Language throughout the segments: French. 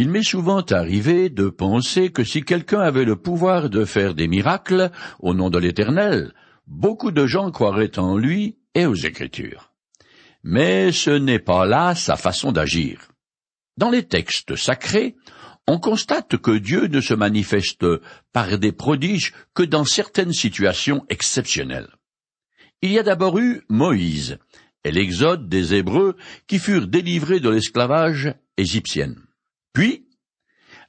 Il m'est souvent arrivé de penser que si quelqu'un avait le pouvoir de faire des miracles au nom de l'Éternel, beaucoup de gens croiraient en lui et aux Écritures. Mais ce n'est pas là sa façon d'agir. Dans les textes sacrés, on constate que Dieu ne se manifeste par des prodiges que dans certaines situations exceptionnelles. Il y a d'abord eu Moïse et l'exode des Hébreux qui furent délivrés de l'esclavage égyptien. Puis,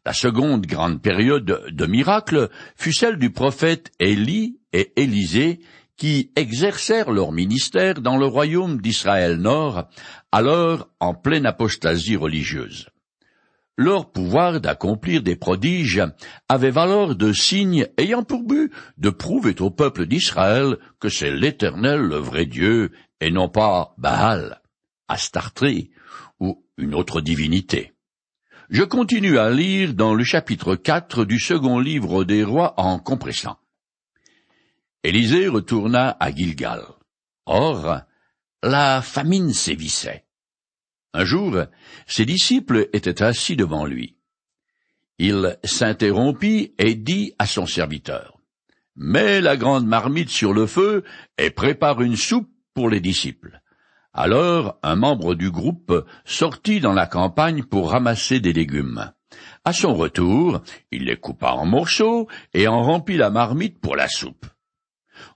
la seconde grande période de miracles fut celle du prophète Élie et Élisée qui exercèrent leur ministère dans le royaume d'Israël Nord, alors en pleine apostasie religieuse. Leur pouvoir d'accomplir des prodiges avait valeur de signe ayant pour but de prouver au peuple d'Israël que c'est l'Éternel le vrai Dieu et non pas Baal, Astarté ou une autre divinité. Je continue à lire dans le chapitre 4 du second livre des rois en compressant. Élisée retourna à Gilgal. Or, la famine sévissait. Un jour, ses disciples étaient assis devant lui. Il s'interrompit et dit à son serviteur, Mets la grande marmite sur le feu et prépare une soupe pour les disciples. Alors un membre du groupe sortit dans la campagne pour ramasser des légumes. À son retour, il les coupa en morceaux et en remplit la marmite pour la soupe.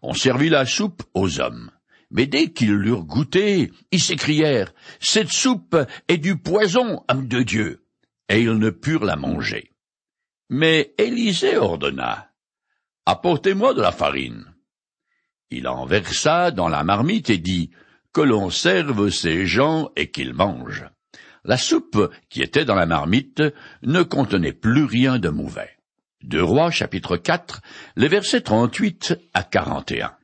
On servit la soupe aux hommes. Mais dès qu'ils l'eurent goûté, ils s'écrièrent Cette soupe est du poison, homme de Dieu. Et ils ne purent la manger. Mais Élisée ordonna Apportez-moi de la farine. Il en versa dans la marmite et dit que l'on serve ces gens et qu'ils mangent. La soupe qui était dans la marmite ne contenait plus rien de mauvais. De Rois chapitre 4, les versets 38 à 41.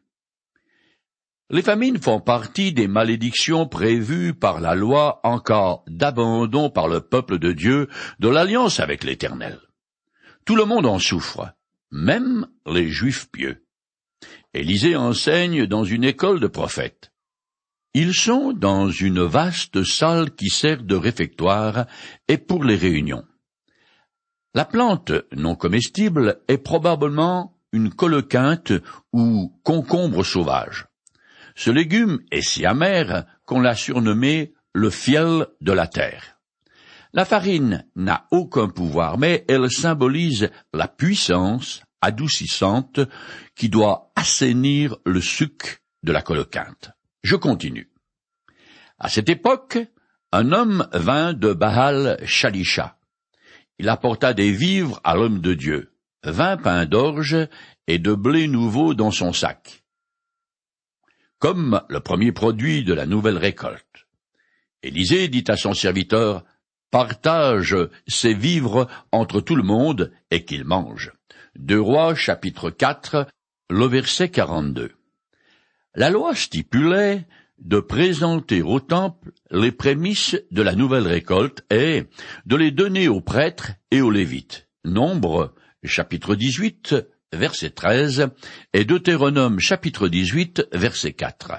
Les famines font partie des malédictions prévues par la loi en cas d'abandon par le peuple de Dieu de l'alliance avec l'Éternel. Tout le monde en souffre, même les Juifs pieux. Élisée enseigne dans une école de prophètes. Ils sont dans une vaste salle qui sert de réfectoire et pour les réunions. La plante non comestible est probablement une coloquinte ou concombre sauvage. Ce légume est si amer qu'on l'a surnommé le fiel de la terre. La farine n'a aucun pouvoir, mais elle symbolise la puissance adoucissante qui doit assainir le suc de la coloquinte. Je continue. À cette époque, un homme vint de Baal Shalisha. Il apporta des vivres à l'homme de Dieu, vingt pains d'orge et de blé nouveau dans son sac, comme le premier produit de la nouvelle récolte. Élisée dit à son serviteur, Partage ces vivres entre tout le monde et qu'il mange. Deux Rois chapitre 4, le verset 42. La loi stipulait de présenter au temple les prémices de la nouvelle récolte et de les donner aux prêtres et aux lévites. Nombre, chapitre 18, verset 13, et Deutéronome, chapitre 18, verset 4.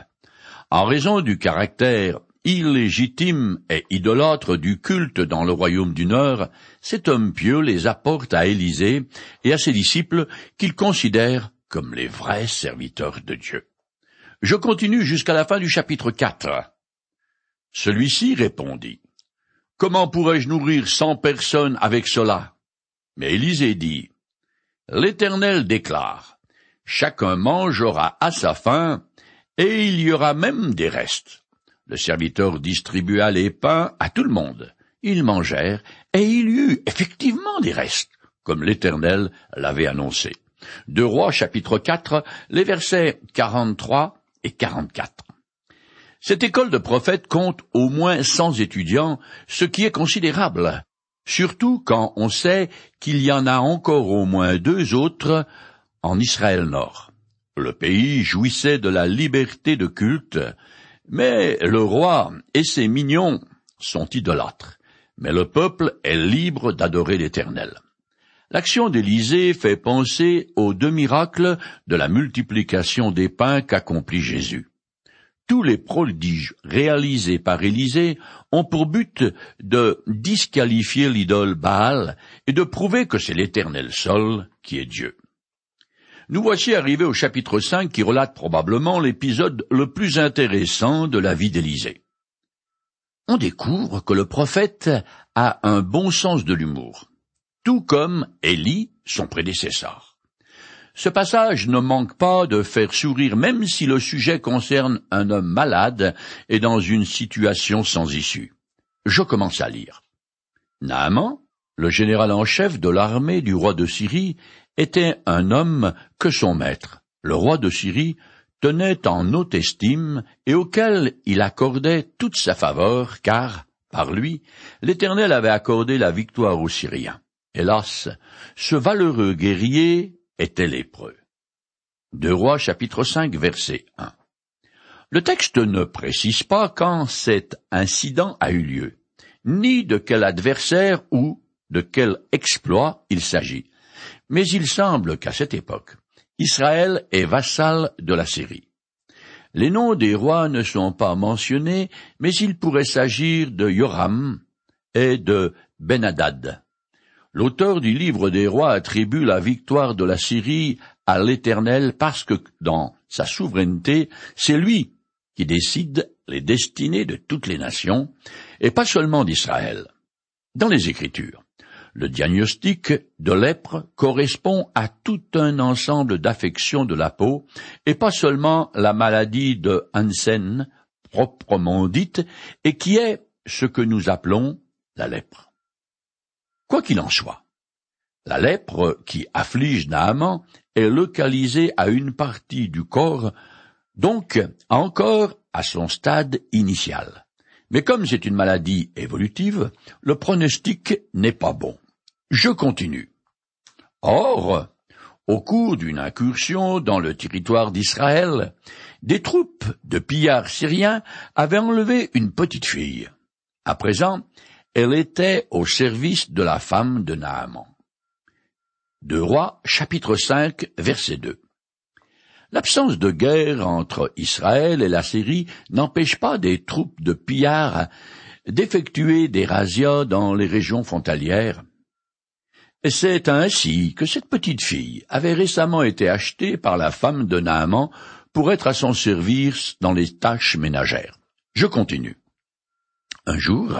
En raison du caractère illégitime et idolâtre du culte dans le royaume du Nord, cet homme pieux les apporte à Élisée et à ses disciples qu'il considère comme les vrais serviteurs de Dieu. Je continue jusqu'à la fin du chapitre 4. Celui-ci répondit, Comment pourrais-je nourrir cent personnes avec cela? Mais Élisée dit, L'Éternel déclare, Chacun mangera à sa faim, et il y aura même des restes. Le serviteur distribua les pains à tout le monde. Ils mangèrent, et il y eut effectivement des restes, comme l'Éternel l'avait annoncé. De Rois chapitre 4, les versets 43 et 44. Cette école de prophètes compte au moins cent étudiants, ce qui est considérable, surtout quand on sait qu'il y en a encore au moins deux autres en Israël Nord. Le pays jouissait de la liberté de culte, mais le roi et ses mignons sont idolâtres, mais le peuple est libre d'adorer l'Éternel. L'action d'Élisée fait penser aux deux miracles de la multiplication des pains qu'accomplit Jésus. tous les prodiges réalisés par Élisée ont pour but de disqualifier l'idole Baal et de prouver que c'est l'éternel seul qui est Dieu. Nous voici arrivés au chapitre 5 qui relate probablement l'épisode le plus intéressant de la vie d'Élisée. On découvre que le prophète a un bon sens de l'humour, tout comme Élie, son prédécesseur. Ce passage ne manque pas de faire sourire même si le sujet concerne un homme malade et dans une situation sans issue. Je commence à lire. Naaman, le général en chef de l'armée du roi de Syrie, était un homme que son maître, le roi de Syrie, tenait en haute estime et auquel il accordait toute sa faveur, car, par lui, l'Éternel avait accordé la victoire aux Syriens. Hélas, ce valeureux guerrier était lépreux. Deux Rois chapitre 5 verset 1. Le texte ne précise pas quand cet incident a eu lieu, ni de quel adversaire ou de quel exploit il s'agit mais il semble qu'à cette époque, Israël est vassal de la Syrie. Les noms des rois ne sont pas mentionnés, mais il pourrait s'agir de Yoram et de Benadad. L'auteur du livre des rois attribue la victoire de la Syrie à l'Éternel parce que, dans sa souveraineté, c'est lui qui décide les destinées de toutes les nations, et pas seulement d'Israël. Dans les Écritures, le diagnostic de lèpre correspond à tout un ensemble d'affections de la peau, et pas seulement la maladie de Hansen proprement dite, et qui est ce que nous appelons la lèpre. Quoi qu'il en soit, la lèpre qui afflige Naaman est localisée à une partie du corps, donc encore à son stade initial. Mais comme c'est une maladie évolutive, le pronostic n'est pas bon. Je continue. Or, au cours d'une incursion dans le territoire d'Israël, des troupes de pillards syriens avaient enlevé une petite fille. À présent, elle était au service de la femme de Naaman. Deux Rois, chapitre 5, verset 2. L'absence de guerre entre Israël et la Syrie n'empêche pas des troupes de pillards d'effectuer des razzias dans les régions frontalières. C'est ainsi que cette petite fille avait récemment été achetée par la femme de Naaman pour être à son service dans les tâches ménagères. Je continue. Un jour,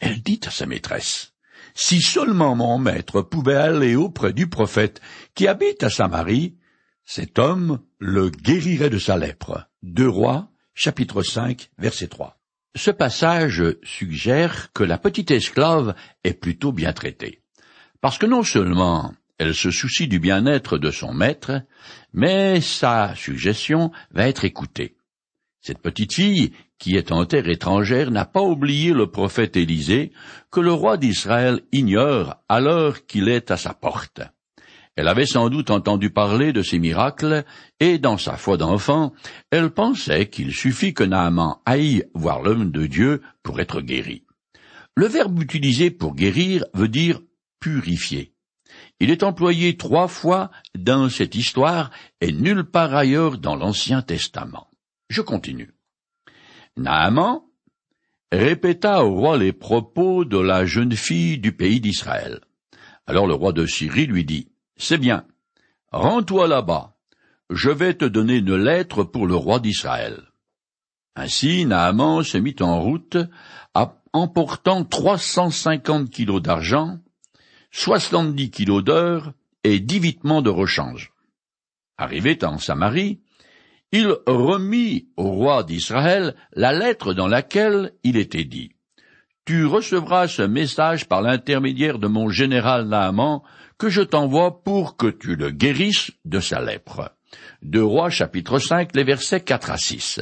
elle dit à sa maîtresse, Si seulement mon maître pouvait aller auprès du prophète qui habite à Samarie, cet homme le guérirait de sa lèpre. Deux Rois, chapitre 5, verset 3. Ce passage suggère que la petite esclave est plutôt bien traitée. Parce que non seulement elle se soucie du bien-être de son maître, mais sa suggestion va être écoutée. Cette petite fille, qui est en terre étrangère, n'a pas oublié le prophète Élisée, que le roi d'Israël ignore alors qu'il est à sa porte. Elle avait sans doute entendu parler de ces miracles, et dans sa foi d'enfant, elle pensait qu'il suffit que Naaman aille voir l'homme de Dieu pour être guéri. Le verbe utilisé pour guérir veut dire purifier. Il est employé trois fois dans cette histoire et nulle part ailleurs dans l'Ancien Testament. Je continue. Naaman répéta au roi les propos de la jeune fille du pays d'Israël. Alors le roi de Syrie lui dit, c'est bien. Rends-toi là-bas. Je vais te donner une lettre pour le roi d'Israël. Ainsi, Naaman se mit en route, emportant trois cent cinquante kilos d'argent, soixante-dix kilos d'or et dix vitements de rechange. Arrivé en Samarie, il remit au roi d'Israël la lettre dans laquelle il était dit Tu recevras ce message par l'intermédiaire de mon général Naaman que je t'envoie pour que tu le guérisses de sa lèpre. Chapitre 5, les versets 4 à 6.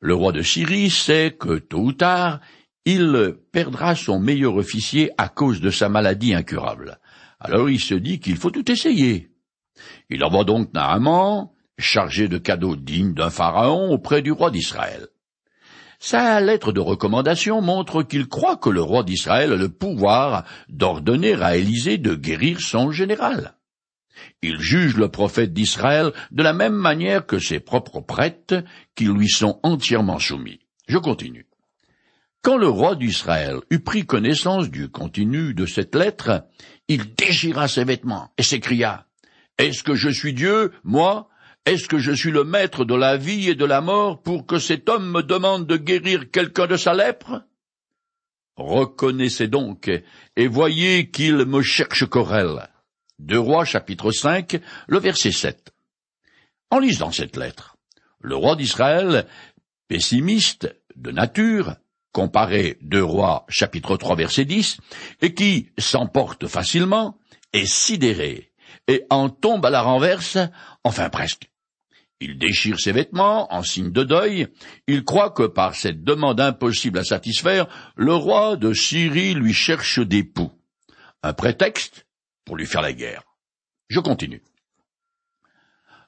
Le roi de Syrie sait que tôt ou tard, il perdra son meilleur officier à cause de sa maladie incurable. Alors il se dit qu'il faut tout essayer. Il envoie donc Naaman, chargé de cadeaux dignes d'un pharaon, auprès du roi d'Israël. Sa lettre de recommandation montre qu'il croit que le roi d'Israël a le pouvoir d'ordonner à Élisée de guérir son général. Il juge le prophète d'Israël de la même manière que ses propres prêtres qui lui sont entièrement soumis. Je continue. Quand le roi d'Israël eut pris connaissance du contenu de cette lettre, il déchira ses vêtements et s'écria Est-ce que je suis Dieu, moi Est-ce que je suis le maître de la vie et de la mort pour que cet homme me demande de guérir quelqu'un de sa lèpre? Reconnaissez donc et voyez qu'il me cherche querelle. Deux Rois chapitre 5, le verset 7. En lisant cette lettre, le roi d'Israël, pessimiste de nature, comparé Deux Rois chapitre 3 verset 10, et qui s'emporte facilement, est sidéré, et en tombe à la renverse, enfin presque. Il déchire ses vêtements en signe de deuil. Il croit que par cette demande impossible à satisfaire, le roi de Syrie lui cherche des poux. Un prétexte pour lui faire la guerre. Je continue.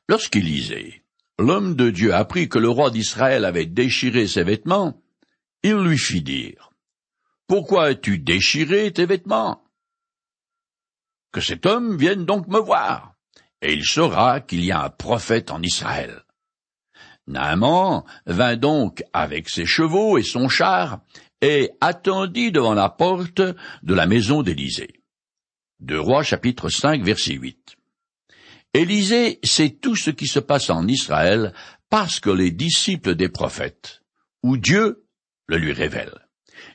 Lorsqu'Élisée, l'homme de Dieu, apprit que le roi d'Israël avait déchiré ses vêtements, il lui fit dire, Pourquoi as-tu déchiré tes vêtements? Que cet homme vienne donc me voir et il saura qu'il y a un prophète en Israël. Naaman vint donc avec ses chevaux et son char, et attendit devant la porte de la maison d'Élysée. Deux Rois chapitre 5 verset 8. Élisée sait tout ce qui se passe en Israël parce que les disciples des prophètes, ou Dieu, le lui révèle.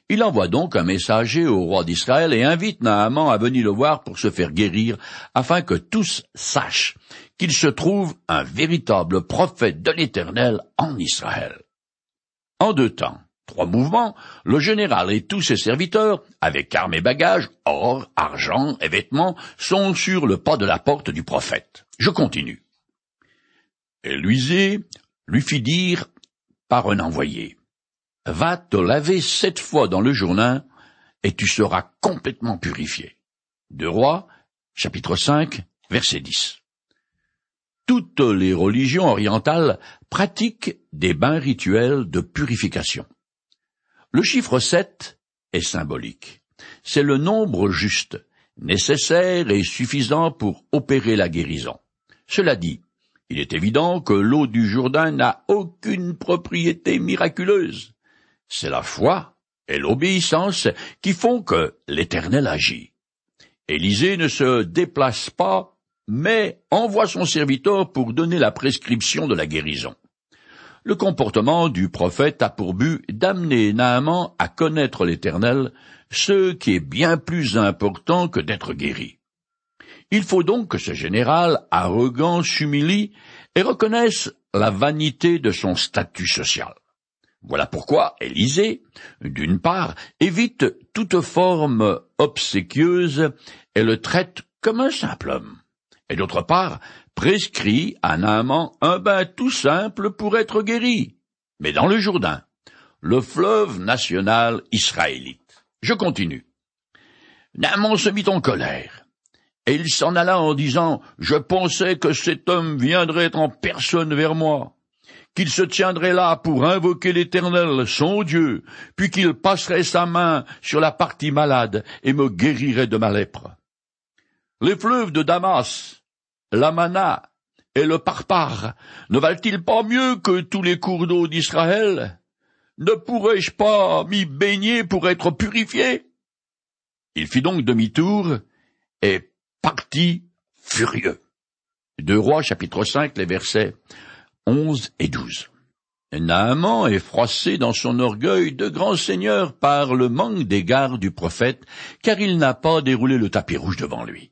Il envoie donc un messager au roi d'Israël et invite Naaman à venir le voir pour se faire guérir, afin que tous sachent qu'il se trouve un véritable prophète de l'Éternel en Israël. En deux temps, trois mouvements, le général et tous ses serviteurs, avec armes et bagages, or, argent et vêtements, sont sur le pas de la porte du prophète. Je continue. Éluisé lui fit dire par un envoyé, Va te laver sept fois dans le Jourdain, et tu seras complètement purifié. Deux Rois, chapitre 5, verset 10. Toutes les religions orientales pratiquent des bains rituels de purification. Le chiffre sept est symbolique. C'est le nombre juste, nécessaire et suffisant pour opérer la guérison. Cela dit, il est évident que l'eau du Jourdain n'a aucune propriété miraculeuse. C'est la foi et l'obéissance qui font que l'Éternel agit. Élisée ne se déplace pas, mais envoie son serviteur pour donner la prescription de la guérison. Le comportement du prophète a pour but d'amener Naaman à connaître l'Éternel, ce qui est bien plus important que d'être guéri. Il faut donc que ce général arrogant s'humilie et reconnaisse la vanité de son statut social. Voilà pourquoi Élisée, d'une part, évite toute forme obséquieuse et le traite comme un simple homme, et d'autre part, prescrit à Naaman un bain tout simple pour être guéri, mais dans le Jourdain, le fleuve national israélite. Je continue. Naaman se mit en colère, et il s'en alla en disant, Je pensais que cet homme viendrait en personne vers moi qu'il se tiendrait là pour invoquer l'Éternel, son Dieu, puis qu'il passerait sa main sur la partie malade et me guérirait de ma lèpre. Les fleuves de Damas, l'Amana et le Parpar ne valent-ils pas mieux que tous les cours d'eau d'Israël? Ne pourrais-je pas m'y baigner pour être purifié? Il fit donc demi-tour et partit furieux. Deux Rois chapitre 5 les versets 11 et 12. Naaman est froissé dans son orgueil de grand seigneur par le manque d'égard du prophète, car il n'a pas déroulé le tapis rouge devant lui.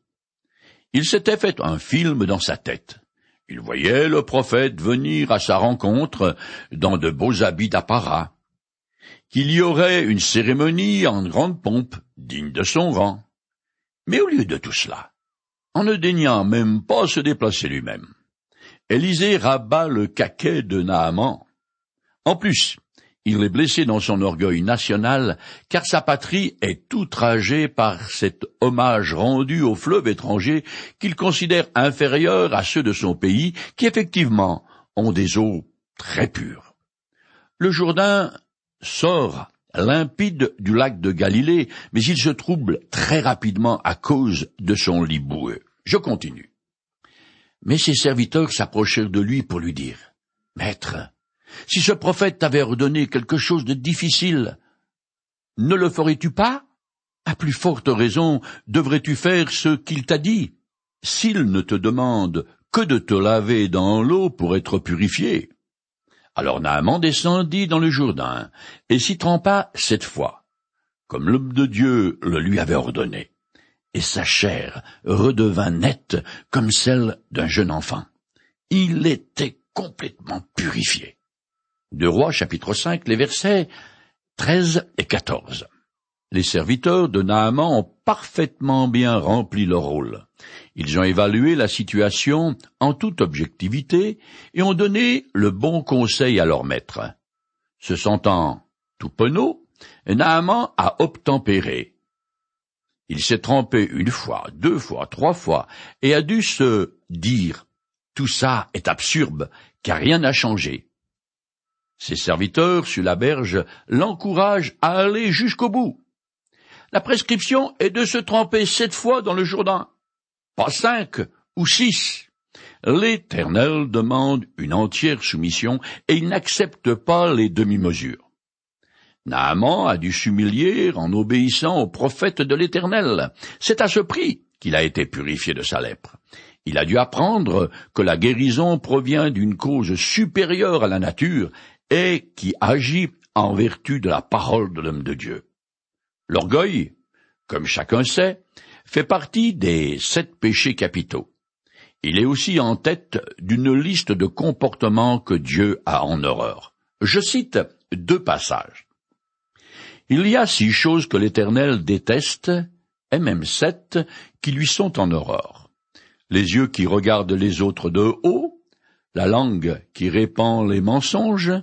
Il s'était fait un film dans sa tête. Il voyait le prophète venir à sa rencontre dans de beaux habits d'apparat, qu'il y aurait une cérémonie en grande pompe, digne de son rang. Mais au lieu de tout cela, en ne daignant même pas se déplacer lui-même, Élisée rabat le caquet de Naaman. En plus, il est blessé dans son orgueil national, car sa patrie est outragée par cet hommage rendu au fleuve étranger qu'il considère inférieur à ceux de son pays, qui effectivement ont des eaux très pures. Le Jourdain sort limpide du lac de Galilée, mais il se trouble très rapidement à cause de son lit boueux. Je continue. Mais ses serviteurs s'approchèrent de lui pour lui dire, Maître, si ce prophète t'avait ordonné quelque chose de difficile, ne le ferais-tu pas? À plus forte raison devrais-tu faire ce qu'il t'a dit, s'il ne te demande que de te laver dans l'eau pour être purifié. Alors Naaman descendit dans le Jourdain, et s'y trempa sept fois, comme l'homme de Dieu le lui avait ordonné, et sa chair redevint nette comme celle d'un jeune enfant. Il était complètement purifié. De Rois chapitre 5, les versets 13 et 14. Les serviteurs de Naaman ont parfaitement bien rempli leur rôle. Ils ont évalué la situation en toute objectivité et ont donné le bon conseil à leur maître. Se sentant tout penaud, Naaman a obtempéré. Il s'est trompé une fois, deux fois, trois fois, et a dû se dire Tout ça est absurde, car rien n'a changé. Ses serviteurs, sur la berge, l'encouragent à aller jusqu'au bout. La prescription est de se tremper sept fois dans le Jourdain, pas cinq ou six. L'Éternel demande une entière soumission et il n'accepte pas les demi-mesures. Naaman a dû s'humilier en obéissant au prophète de l'Éternel. C'est à ce prix qu'il a été purifié de sa lèpre. Il a dû apprendre que la guérison provient d'une cause supérieure à la nature et qui agit en vertu de la parole de l'homme de Dieu. L'orgueil, comme chacun sait, fait partie des sept péchés capitaux. Il est aussi en tête d'une liste de comportements que Dieu a en horreur. Je cite deux passages. Il y a six choses que l'Éternel déteste, et même sept qui lui sont en horreur. Les yeux qui regardent les autres de haut, la langue qui répand les mensonges,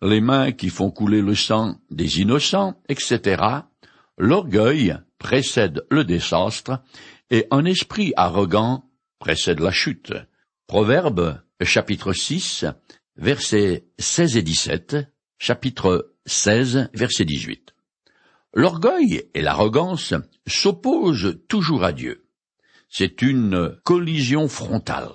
les mains qui font couler le sang des innocents, etc., L'orgueil précède le désastre et un esprit arrogant précède la chute. Proverbe chapitre 6 versets 16 et 17, chapitre 16 verset 18. L'orgueil et l'arrogance s'opposent toujours à Dieu. C'est une collision frontale.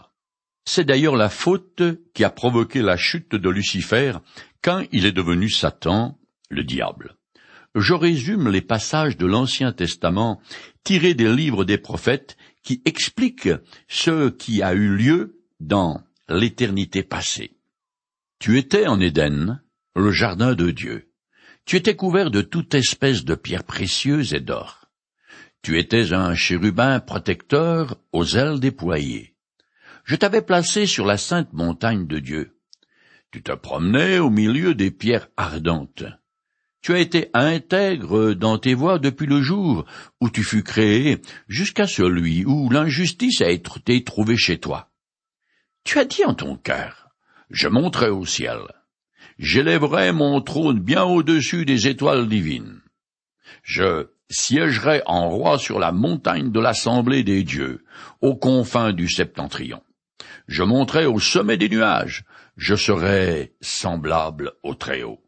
C'est d'ailleurs la faute qui a provoqué la chute de Lucifer quand il est devenu Satan, le diable je résume les passages de l'Ancien Testament tirés des livres des prophètes qui expliquent ce qui a eu lieu dans l'éternité passée. Tu étais en Éden, le jardin de Dieu. Tu étais couvert de toute espèce de pierres précieuses et d'or. Tu étais un chérubin protecteur aux ailes déployées. Je t'avais placé sur la sainte montagne de Dieu. Tu te promenais au milieu des pierres ardentes. Tu as été intègre dans tes voies depuis le jour où tu fus créé, jusqu'à celui où l'injustice a été trouvée chez toi. Tu as dit en ton cœur, je monterai au ciel, j'élèverai mon trône bien au-dessus des étoiles divines. Je siégerai en roi sur la montagne de l'assemblée des dieux, aux confins du septentrion. Je monterai au sommet des nuages, je serai semblable au Très-Haut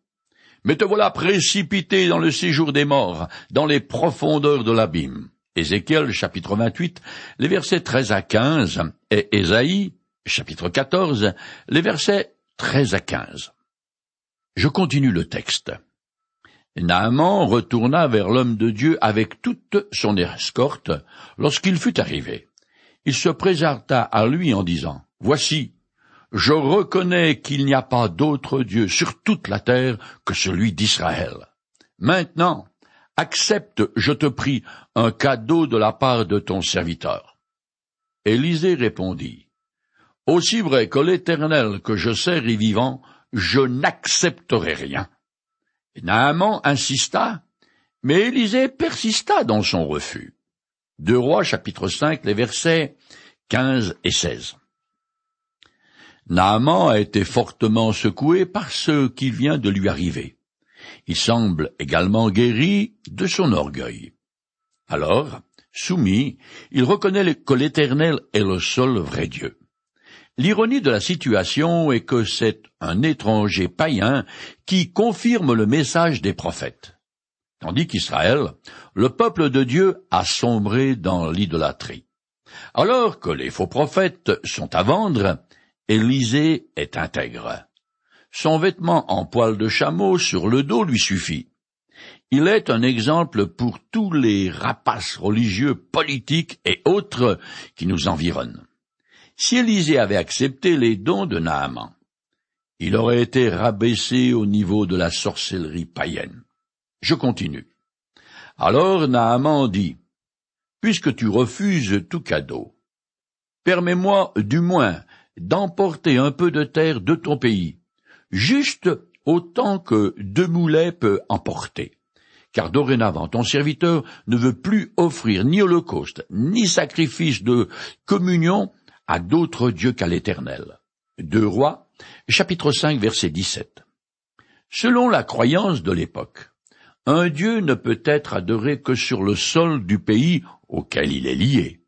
mais te voilà précipité dans le séjour des morts, dans les profondeurs de l'abîme. Ézéchiel chapitre 28, les versets 13 à 15, et Ésaïe chapitre 14, les versets 13 à 15. Je continue le texte. Naaman retourna vers l'homme de Dieu avec toute son escorte lorsqu'il fut arrivé. Il se présenta à lui en disant, Voici, je reconnais qu'il n'y a pas d'autre Dieu sur toute la terre que celui d'Israël. Maintenant, accepte, je te prie, un cadeau de la part de ton serviteur. Élisée répondit, Aussi vrai que l'Éternel que je sers est vivant, je n'accepterai rien. Naaman insista, mais Élisée persista dans son refus. Deux Rois chapitre 5 les versets 15 et 16. Naaman a été fortement secoué par ce qui vient de lui arriver. Il semble également guéri de son orgueil. Alors, soumis, il reconnaît que l'Éternel est le seul vrai Dieu. L'ironie de la situation est que c'est un étranger païen qui confirme le message des prophètes, tandis qu'Israël, le peuple de Dieu, a sombré dans l'idolâtrie. Alors que les faux prophètes sont à vendre, Élisée est intègre. Son vêtement en poil de chameau sur le dos lui suffit. Il est un exemple pour tous les rapaces religieux, politiques et autres qui nous environnent. Si Élisée avait accepté les dons de Naaman, il aurait été rabaissé au niveau de la sorcellerie païenne. Je continue. Alors Naaman dit, Puisque tu refuses tout cadeau, permets-moi du moins d'emporter un peu de terre de ton pays, juste autant que deux moulets peut emporter. Car dorénavant ton serviteur ne veut plus offrir ni holocauste, ni sacrifice de communion à d'autres dieux qu'à l'Éternel. Deux rois, chapitre 5, verset 17. Selon la croyance de l'époque, un dieu ne peut être adoré que sur le sol du pays auquel il est lié.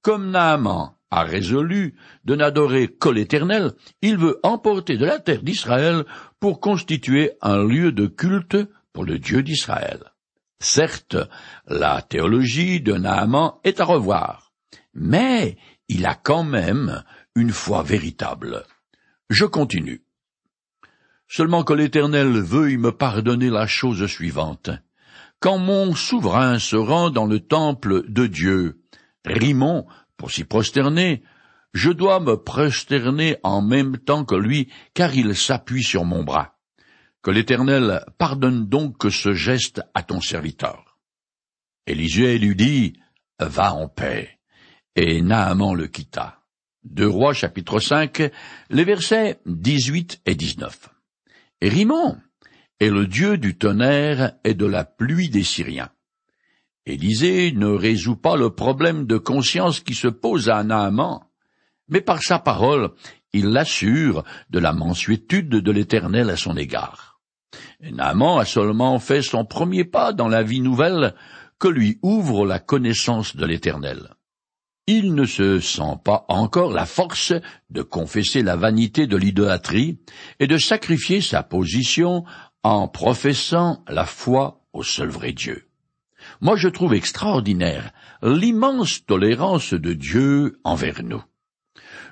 Comme Naaman a résolu de n'adorer que l'Éternel, il veut emporter de la terre d'Israël pour constituer un lieu de culte pour le Dieu d'Israël. Certes, la théologie de Naaman est à revoir, mais il a quand même une foi véritable. Je continue. Seulement que l'Éternel veuille me pardonner la chose suivante. Quand mon souverain se rend dans le temple de Dieu, Rimon, pour s'y prosterner, je dois me prosterner en même temps que lui, car il s'appuie sur mon bras. Que l'Éternel pardonne donc ce geste à ton serviteur. Élisée lui dit, Va en paix. Et Naaman le quitta. Deux Rois chapitre 5, les versets 18 et 19. Rimon est le dieu du tonnerre et de la pluie des Syriens. Élisée ne résout pas le problème de conscience qui se pose à Naaman, mais par sa parole, il l'assure de la mansuétude de l'Éternel à son égard. Naaman a seulement fait son premier pas dans la vie nouvelle que lui ouvre la connaissance de l'Éternel. Il ne se sent pas encore la force de confesser la vanité de l'idolâtrie et de sacrifier sa position en professant la foi au seul vrai Dieu. Moi je trouve extraordinaire l'immense tolérance de Dieu envers nous.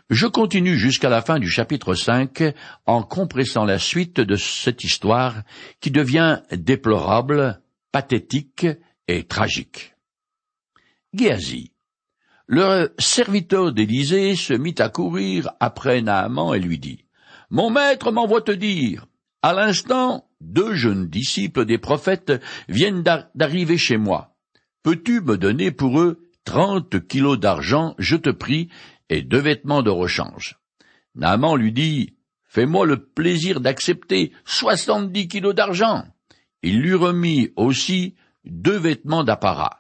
Je continue jusqu'à la fin du chapitre 5 en compressant la suite de cette histoire qui devient déplorable, pathétique et tragique. Le serviteur d'Élysée se mit à courir après Naaman et lui dit, Mon maître m'envoie te dire, à l'instant, deux jeunes disciples des prophètes viennent d'arriver chez moi. Peux-tu me donner pour eux trente kilos d'argent, je te prie, et deux vêtements de rechange? Naaman lui dit, Fais-moi le plaisir d'accepter soixante-dix kilos d'argent. Il lui remit aussi deux vêtements d'apparat.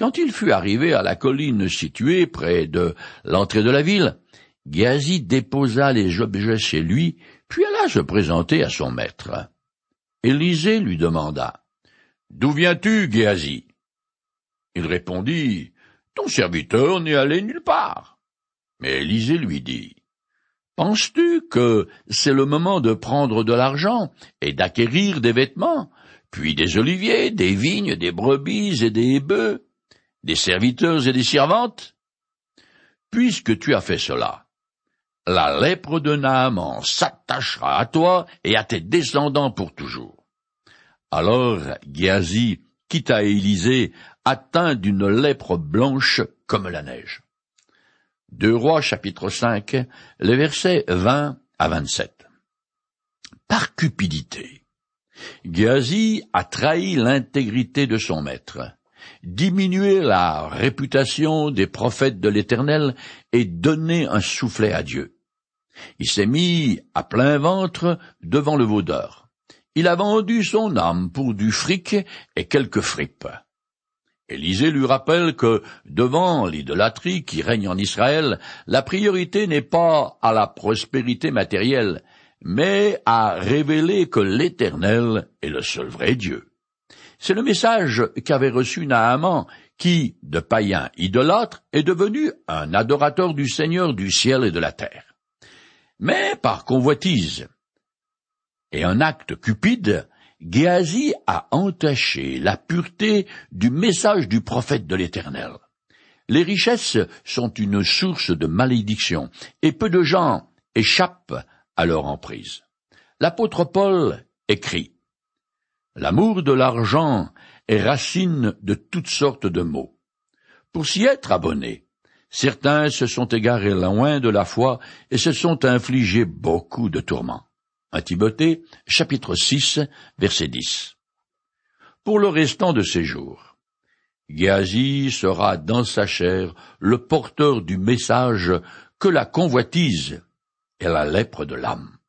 Quand il fut arrivé à la colline située près de l'entrée de la ville, Géasi déposa les objets chez lui, puis alla se présenter à son maître. Élisée lui demanda. D'où viens-tu, Géasi? Il répondit. Ton serviteur n'est allé nulle part. Mais Élisée lui dit. Penses-tu que c'est le moment de prendre de l'argent et d'acquérir des vêtements, puis des oliviers, des vignes, des brebis et des bœufs, des serviteurs et des servantes? Puisque tu as fait cela, la lèpre de Naaman s'attachera à toi et à tes descendants pour toujours. Alors Géasi quitta Élisée, atteint d'une lèpre blanche comme la neige. Deux Rois chapitre 5, les versets 20 à 27. Par cupidité, Géasi a trahi l'intégrité de son maître diminuer la réputation des prophètes de l'Éternel et donner un soufflet à Dieu. Il s'est mis à plein ventre devant le vaudeur. Il a vendu son âme pour du fric et quelques fripes. Élisée lui rappelle que, devant l'idolâtrie qui règne en Israël, la priorité n'est pas à la prospérité matérielle, mais à révéler que l'Éternel est le seul vrai Dieu. C'est le message qu'avait reçu Naaman, qui, de païen idolâtre, est devenu un adorateur du Seigneur du ciel et de la terre. Mais par convoitise et un acte cupide, Géasi a entaché la pureté du message du prophète de l'Éternel. Les richesses sont une source de malédiction, et peu de gens échappent à leur emprise. L'apôtre Paul écrit L'amour de l'argent est racine de toutes sortes de maux. Pour s'y être abonné, certains se sont égarés loin de la foi et se sont infligés beaucoup de tourments. Timothée, chapitre 6, verset 10. Pour le restant de ses jours, Géasi sera dans sa chair le porteur du message que la convoitise est la lèpre de l'âme.